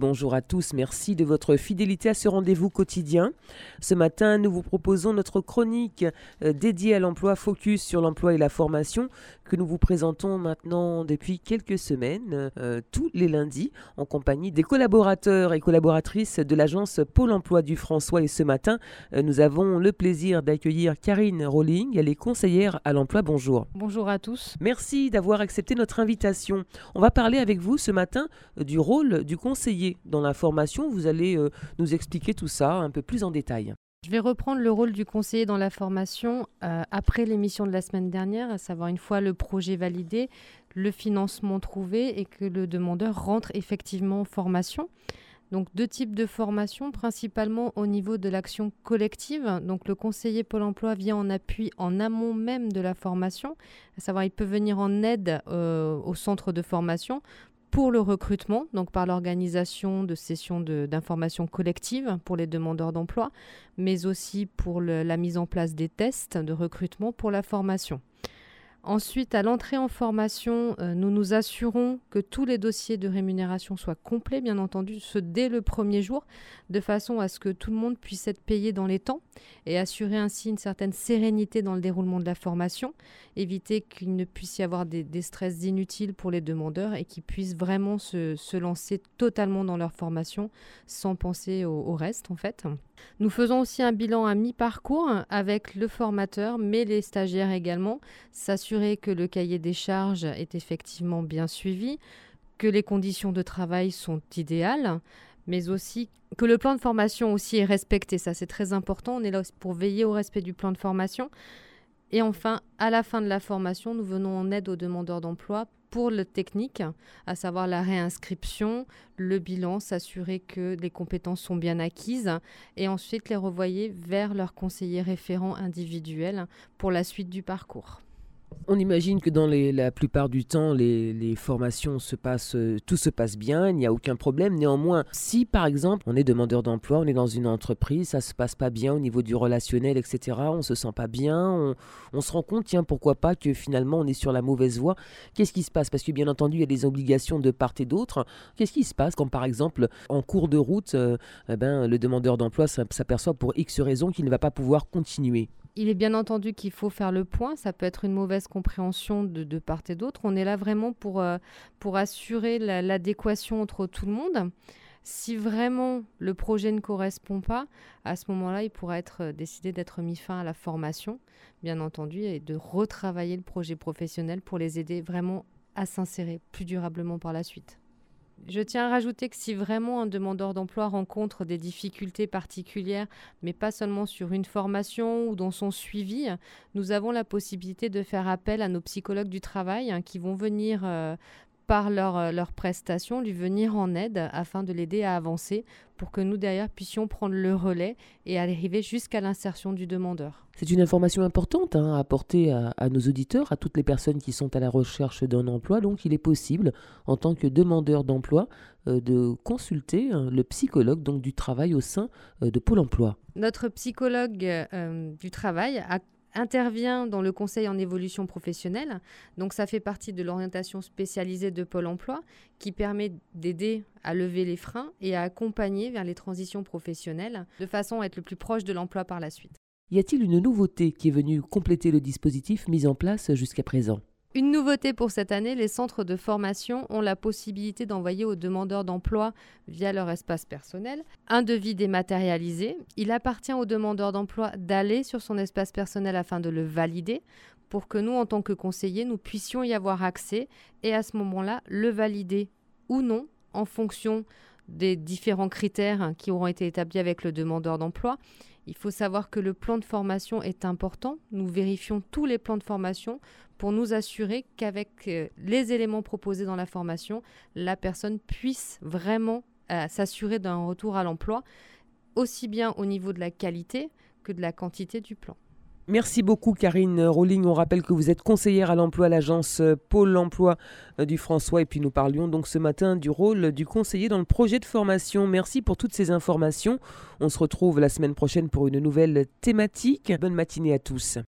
Bonjour à tous, merci de votre fidélité à ce rendez-vous quotidien. Ce matin, nous vous proposons notre chronique euh, dédiée à l'emploi Focus sur l'emploi et la formation que nous vous présentons maintenant depuis quelques semaines, euh, tous les lundis, en compagnie des collaborateurs et collaboratrices de l'agence Pôle Emploi du François. Et ce matin, euh, nous avons le plaisir d'accueillir Karine Rolling, elle est conseillère à l'emploi. Bonjour. Bonjour à tous. Merci d'avoir accepté notre invitation. On va parler avec vous ce matin du rôle du conseiller dans la formation. Vous allez euh, nous expliquer tout ça un peu plus en détail. Je vais reprendre le rôle du conseiller dans la formation euh, après l'émission de la semaine dernière, à savoir une fois le projet validé, le financement trouvé et que le demandeur rentre effectivement en formation. Donc deux types de formation, principalement au niveau de l'action collective. Donc le conseiller Pôle Emploi vient en appui en amont même de la formation, à savoir il peut venir en aide euh, au centre de formation pour le recrutement, donc par l'organisation de sessions d'information collective pour les demandeurs d'emploi, mais aussi pour la mise en place des tests de recrutement pour la formation. Ensuite, à l'entrée en formation, euh, nous nous assurons que tous les dossiers de rémunération soient complets, bien entendu, ce dès le premier jour, de façon à ce que tout le monde puisse être payé dans les temps et assurer ainsi une certaine sérénité dans le déroulement de la formation, éviter qu'il ne puisse y avoir des, stress inutiles pour les demandeurs et qu'ils puissent vraiment se, lancer totalement dans leur formation sans penser au reste, en fait. Nous faisons aussi un bilan à mi-parcours avec le formateur, mais les stagiaires également, s'assurer que le cahier des charges est effectivement bien suivi, que les conditions de travail sont idéales, mais aussi que le plan de formation aussi est respecté. Ça, c'est très important. On est là pour veiller au respect du plan de formation. Et enfin, à la fin de la formation, nous venons en aide aux demandeurs d'emploi pour le technique, à savoir la réinscription, le bilan, s'assurer que les compétences sont bien acquises et ensuite les revoyer vers leur conseiller référent individuel pour la suite du parcours. On imagine que dans la plupart du temps, les, formations se passent, euh, tout se passe bien, il n'y a aucun problème. Néanmoins, si par exemple on est demandeur d'emploi, on est dans une entreprise, ça se passe pas bien au niveau du relationnel, etc., on se sent pas bien, on, se rend compte, tiens, pourquoi pas que finalement on est sur la mauvaise voie. Qu'est-ce qui se passe? Parce que bien entendu, il y a des obligations de part et d'autre. Qu'est-ce qui se passe quand par exemple, en cours de route, euh, eh ben, le demandeur d'emploi s'aperçoit pour X raison qu'il ne va pas pouvoir continuer? Il est bien entendu qu'il faut faire le point. Ça peut être une mauvaise compréhension de, part et d'autre. On est là vraiment pour, euh, pour assurer l'adéquation entre tout le monde. Si vraiment le projet ne correspond pas, à ce moment-là, il pourra être euh, décidé d'être mis fin à la formation, bien entendu, et de retravailler le projet professionnel pour les aider vraiment à s'insérer plus durablement par la suite. Je tiens à rajouter que si vraiment un demandeur d'emploi rencontre des difficultés particulières, mais pas seulement sur une formation ou dans son suivi, nous avons la possibilité de faire appel à nos psychologues du travail hein, qui vont venir euh, par leur, euh, leur prestation, lui venir en aide afin de l'aider à avancer pour que nous derrière puissions prendre le relais et arriver jusqu'à l'insertion du demandeur. C'est une information importante hein, à apporter à, nos auditeurs, à toutes les personnes qui sont à la recherche d'un emploi. Donc il est possible, en tant que demandeur d'emploi, euh, de consulter hein, le psychologue donc, du travail au sein euh, de Pôle Emploi. Notre psychologue du travail a intervient dans le conseil en évolution professionnelle. Donc ça fait partie de l'orientation spécialisée de Pôle Emploi qui permet d'aider à lever les freins et à accompagner vers les transitions professionnelles de façon à être le plus proche de l'emploi par la suite. Y a-t-il une nouveauté qui est venue compléter le dispositif mis en place jusqu'à présent? Une nouveauté pour cette année, les centres de formation ont la possibilité d'envoyer aux demandeurs d'emploi via leur espace personnel un devis dématérialisé. Il appartient aux demandeurs d'emploi d'aller sur son espace personnel afin de le valider pour que nous, en tant que conseillers, nous puissions y avoir accès et à ce moment-là, le valider ou non en fonction des différents critères qui auront été établis avec le demandeur d'emploi. Il faut savoir que le plan de formation est important. Nous vérifions tous les plans de formation pour nous assurer qu'avec euh, les éléments proposés dans la formation, la personne puisse vraiment euh, s'assurer d'un retour à l'emploi, aussi bien au niveau de la qualité que de la quantité du plan. Merci beaucoup Karine Rowling. On rappelle que vous êtes conseillère à l'emploi à l'agence Pôle emploi euh, du François et puis nous parlions donc ce matin du rôle du conseiller dans le projet de formation. Merci pour toutes ces informations. On se retrouve la semaine prochaine pour une nouvelle thématique. Bonne matinée à tous.